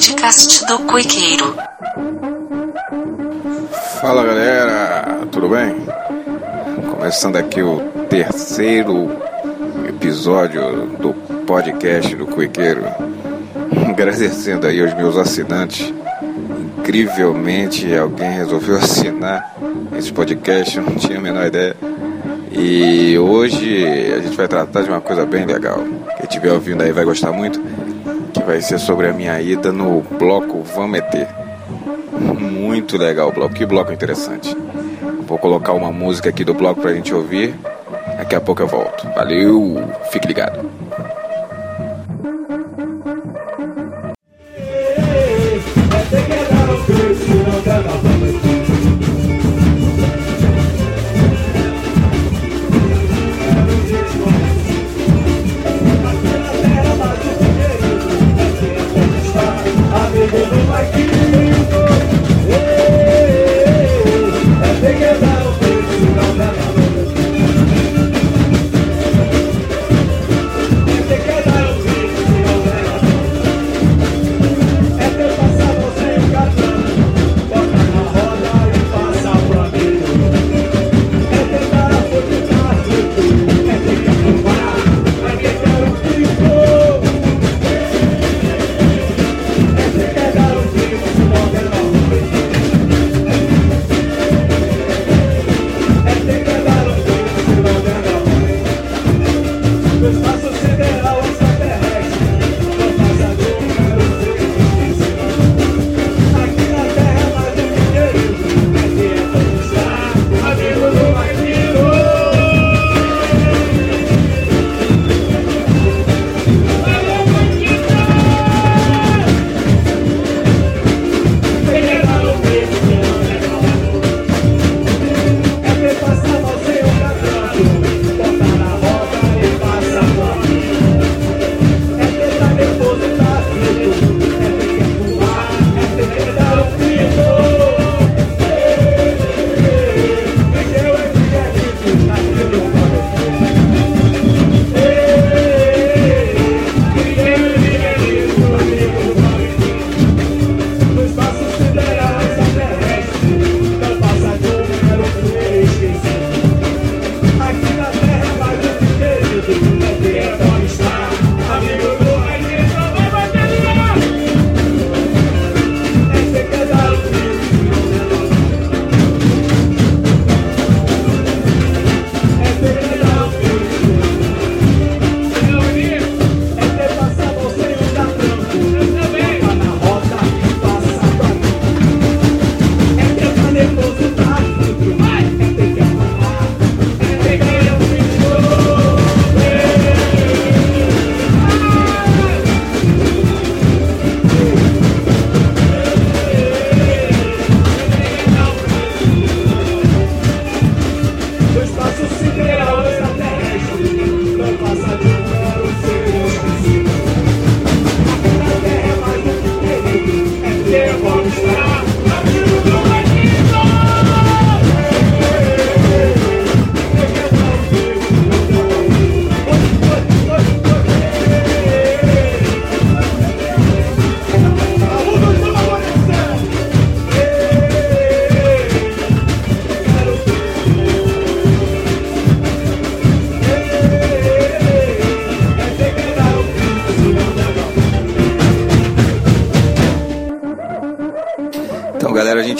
podcast do Coiqueiro. Fala galera, tudo bem? Começando aqui o terceiro episódio do podcast do Coiqueiro. Agradecendo aí aos meus assinantes. Incrivelmente alguém resolveu assinar esse podcast, eu não tinha a menor ideia. E hoje a gente vai tratar de uma coisa bem legal. Quem estiver ouvindo aí vai gostar muito. Que vai ser sobre a minha ida no bloco Vamos Meter. Muito legal o bloco, que bloco interessante. Vou colocar uma música aqui do bloco pra gente ouvir. Daqui a pouco eu volto. Valeu, fique ligado.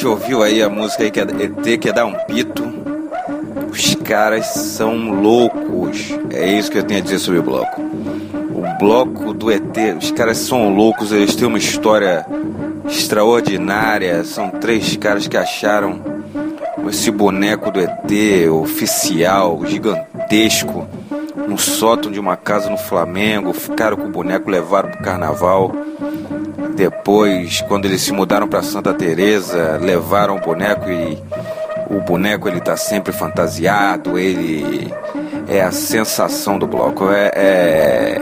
Gente ouviu aí a música aí que é ET, que é dar um pito. Os caras são loucos. É isso que eu tenho a dizer sobre o bloco. O bloco do ET, os caras são loucos, eles têm uma história extraordinária. São três caras que acharam esse boneco do ET oficial, gigantesco, no sótão de uma casa no Flamengo. Ficaram com o boneco, levaram pro carnaval. Depois, quando eles se mudaram para Santa Teresa, levaram o boneco e o boneco ele tá sempre fantasiado, ele é a sensação do bloco, é, é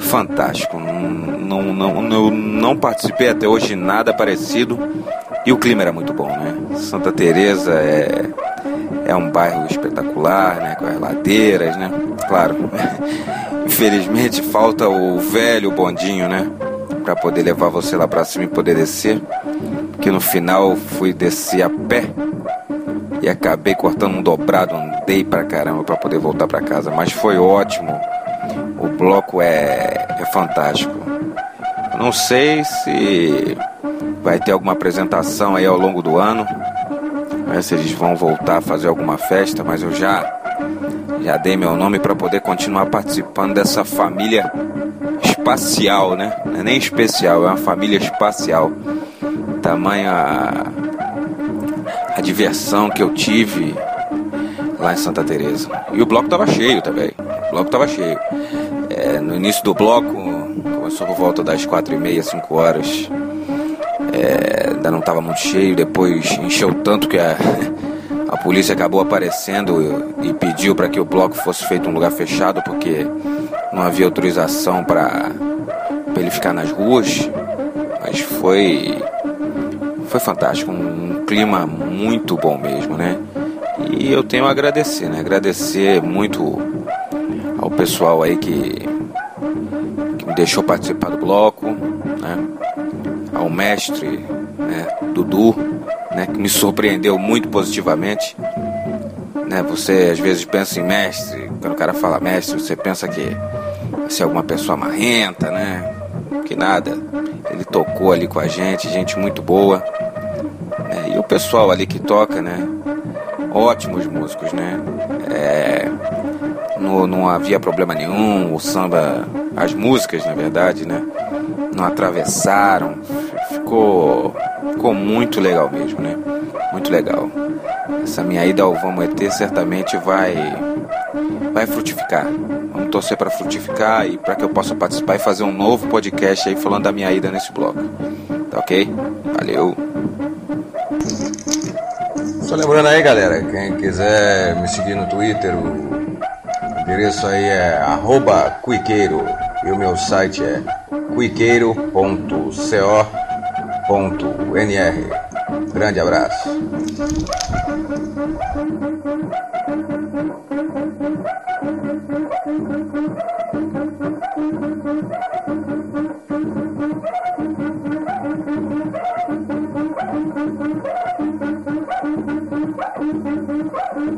fantástico. Não, não, não, não participei até hoje nada parecido e o clima era muito bom, né? Santa Teresa é, é um bairro espetacular, né? Com as ladeiras, né? Claro, infelizmente falta o velho bondinho, né? para poder levar você lá para cima e poder descer. Porque no final fui descer a pé e acabei cortando um dobrado, andei pra caramba para poder voltar para casa, mas foi ótimo. O bloco é, é fantástico. Não sei se vai ter alguma apresentação aí ao longo do ano, né, se eles vão voltar a fazer alguma festa, mas eu já já dei meu nome para poder continuar participando dessa família espacial, né? Não é nem especial, é uma família espacial. Tamanha a, diversão que eu tive lá em Santa Teresa. E o bloco tava cheio também. O bloco tava cheio. É, no início do bloco, começou por volta das quatro e meia, cinco horas. É, ainda não estava muito cheio, depois encheu tanto que a, a polícia acabou aparecendo e pediu para que o bloco fosse feito um lugar fechado porque não havia autorização para ele ficar nas ruas. Mas foi foi fantástico, um, um clima muito bom mesmo, né? E eu tenho a agradecer, né? Agradecer muito ao pessoal aí que, que me deixou participar do bloco, né? Ao mestre, né? Dudu, né? Que me surpreendeu muito positivamente. Né? Você às vezes pensa em mestre, quando o cara fala mestre, você pensa que se é alguma pessoa marrenta, né? Que nada. Ele tocou ali com a gente, gente muito boa. Né? E o pessoal ali que toca, né? Ótimos músicos, né? É, não havia problema nenhum, o samba, as músicas, na verdade, né? Não atravessaram, ficou, ficou muito legal mesmo, né? Muito legal. Essa minha ida ao Vamos ET certamente vai, vai frutificar. Vamos torcer para frutificar e para que eu possa participar e fazer um novo podcast aí falando da minha ida nesse bloco. Tá ok? Valeu! Só lembrando aí, galera, quem quiser me seguir no Twitter, o endereço aí é cuiqueiro e o meu site é cuiqueiro.co.nr. Grande abraço.